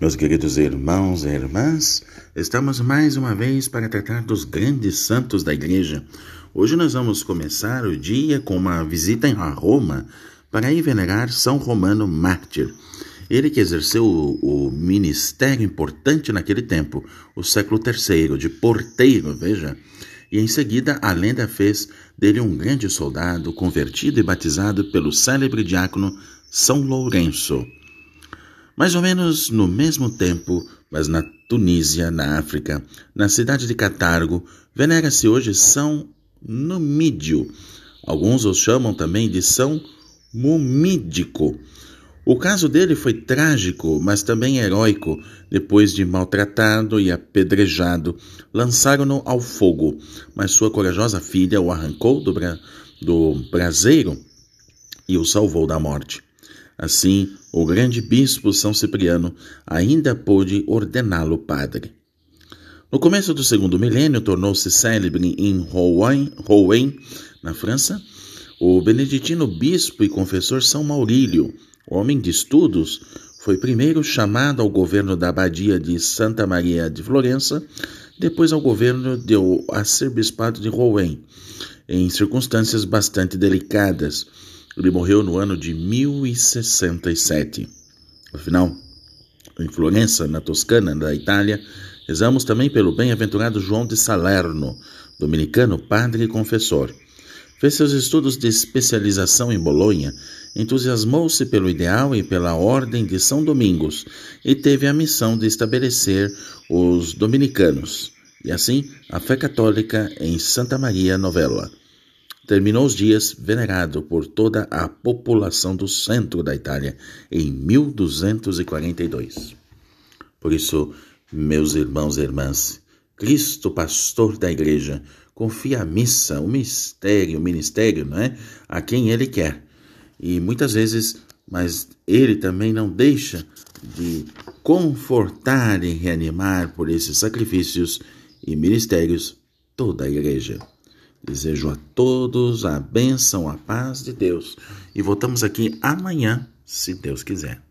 Meus queridos irmãos e irmãs, estamos mais uma vez para tratar dos grandes santos da Igreja. Hoje nós vamos começar o dia com uma visita em Roma para ir venerar São Romano Mártir. Ele que exerceu o ministério importante naquele tempo, o século III, de porteiro, veja. E em seguida a lenda fez dele um grande soldado convertido e batizado pelo célebre diácono São Lourenço. Mais ou menos no mesmo tempo, mas na Tunísia, na África, na cidade de Catargo, venera-se hoje São Numídio. Alguns o chamam também de São Mumídico. O caso dele foi trágico, mas também heróico. Depois de maltratado e apedrejado, lançaram-no ao fogo, mas sua corajosa filha o arrancou do, bra do braseiro e o salvou da morte. Assim, o grande bispo São Cipriano ainda pôde ordená-lo padre. No começo do segundo milênio, tornou-se célebre em Rouen, na França, o beneditino bispo e confessor São Maurílio, homem de estudos, foi primeiro chamado ao governo da abadia de Santa Maria de Florença, depois ao governo do arcebispado de Rouen, em circunstâncias bastante delicadas, ele morreu no ano de 1067. Afinal, em Florença, na Toscana, da Itália, rezamos também pelo bem-aventurado João de Salerno, dominicano, padre e confessor. Fez seus estudos de especialização em Bolonha, entusiasmou-se pelo ideal e pela ordem de São Domingos e teve a missão de estabelecer os dominicanos, e assim a fé católica em Santa Maria Novella terminou os dias venerado por toda a população do centro da Itália em 1242. Por isso, meus irmãos e irmãs, Cristo, pastor da igreja, confia a missa, o mistério, o ministério, não é? A quem ele quer. E muitas vezes, mas ele também não deixa de confortar e reanimar por esses sacrifícios e ministérios toda a igreja. Desejo a todos a bênção, a paz de Deus. E voltamos aqui amanhã, se Deus quiser.